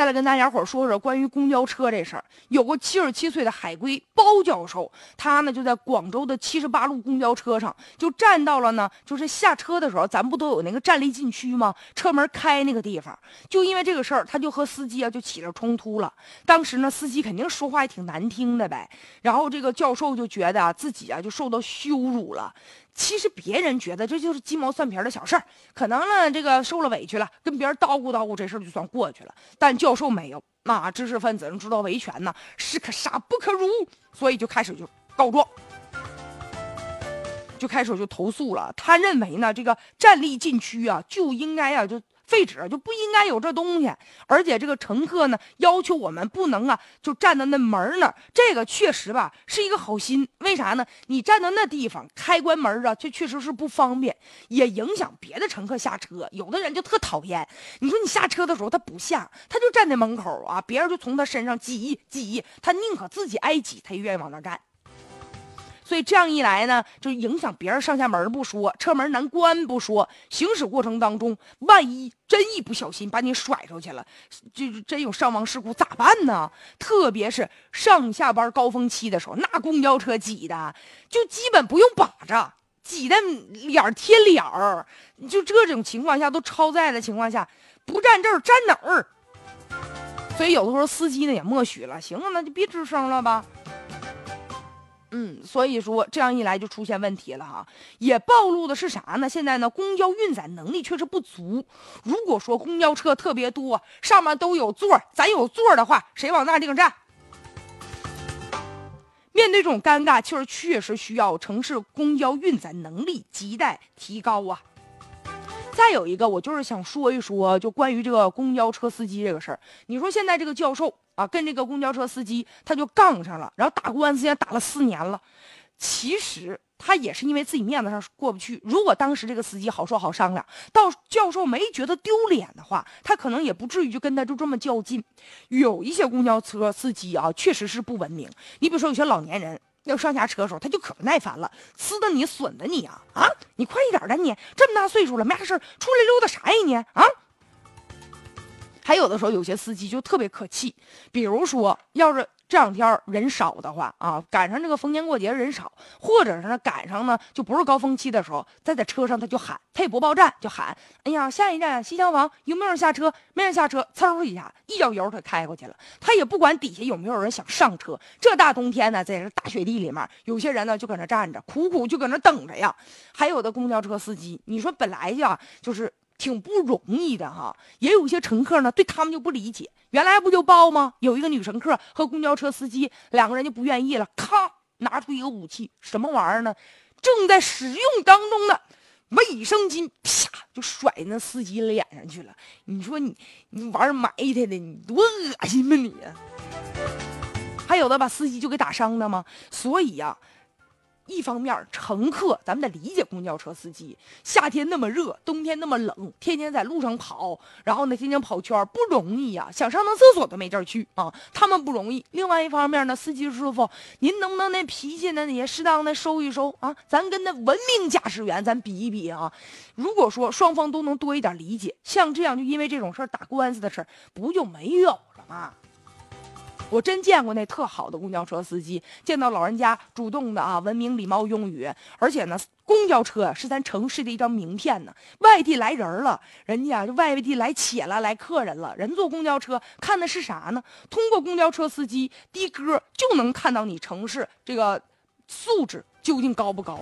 再来跟大家伙说说关于公交车这事儿。有个七十七岁的海归包教授，他呢就在广州的七十八路公交车上，就站到了呢，就是下车的时候，咱不都有那个站立禁区吗？车门开那个地方，就因为这个事儿，他就和司机啊就起了冲突了。当时呢，司机肯定说话也挺难听的呗，然后这个教授就觉得啊自己啊就受到羞辱了。其实别人觉得这就是鸡毛蒜皮的小事儿，可能呢这个受了委屈了，跟别人叨咕叨咕，这事儿就算过去了。但教授没有，那知识分子知道维权呢，士可杀不可辱，所以就开始就告状，就开始就投诉了。他认为呢，这个站立禁区啊就应该啊就。废纸就不应该有这东西，而且这个乘客呢要求我们不能啊，就站在那门那儿，这个确实吧是一个好心。为啥呢？你站到那地方开关门啊，这确实是不方便，也影响别的乘客下车。有的人就特讨厌，你说你下车的时候他不下，他就站在门口啊，别人就从他身上挤挤，他宁可自己挨挤，他也愿意往那站。所以这样一来呢，就影响别人上下门不说，车门难关不说，行驶过程当中，万一真一不小心把你甩出去了，就真有伤亡事故咋办呢？特别是上下班高峰期的时候，那公交车挤的，就基本不用把着，挤的脸贴脸儿，就这种情况下都超载的情况下，不站这儿站哪儿？所以有的时候司机呢也默许了，行了，那就别吱声了吧。嗯，所以说这样一来就出现问题了哈，也暴露的是啥呢？现在呢，公交运载能力确实不足。如果说公交车特别多，上面都有座，咱有座的话，谁往那地方站？面对这种尴尬，确实确实需要城市公交运载能力亟待提高啊。再有一个，我就是想说一说，就关于这个公交车司机这个事儿。你说现在这个教授。啊，跟这个公交车司机他就杠上了，然后打官司，也打了四年了。其实他也是因为自己面子上过不去。如果当时这个司机好说好商量，到教授没觉得丢脸的话，他可能也不至于就跟他就这么较劲。有一些公交车司机啊，确实是不文明。你比如说有些老年人要上下车的时候，他就可不耐烦了，呲的你，损的你啊啊！你快一点的你，这么大岁数了没啥事出来溜达啥呀你啊？还有的时候，有些司机就特别可气，比如说，要是这两天人少的话啊，赶上这个逢年过节人少，或者是呢赶上呢就不是高峰期的时候，再在车上他就喊，他也不报站就喊，哎呀，下一站西厢房有没有人下车？没人下车，嗖一下一脚油他开过去了，他也不管底下有没有人想上车。这大冬天呢，在这大雪地里面，有些人呢就搁那站着，苦苦就搁那等着呀。还有的公交车司机，你说本来呀就是。挺不容易的哈，也有一些乘客呢，对他们就不理解。原来不就报吗？有一个女乘客和公交车司机两个人就不愿意了，咔，拿出一个武器，什么玩意儿呢？正在使用当中的卫生巾，啪就甩那司机脸上去了。你说你你玩埋汰的，你多恶心吧你！还有的把司机就给打伤的吗？所以呀。一方面，乘客咱们得理解公交车司机，夏天那么热，冬天那么冷，天天在路上跑，然后呢，天天跑圈不容易呀，想上趟厕所都没地儿去啊，他们不容易。另外一方面呢，司机师傅，您能不能那脾气呢也适当的收一收啊？咱跟那文明驾驶员咱比一比啊。如果说双方都能多一点理解，像这样就因为这种事儿打官司的事儿，不就没有了吗？我真见过那特好的公交车司机，见到老人家主动的啊，文明礼貌用语，而且呢，公交车是咱城市的一张名片呢。外地来人了，人家就外地来且了，来客人了，人坐公交车看的是啥呢？通过公交车司机的歌就能看到你城市这个素质究竟高不高。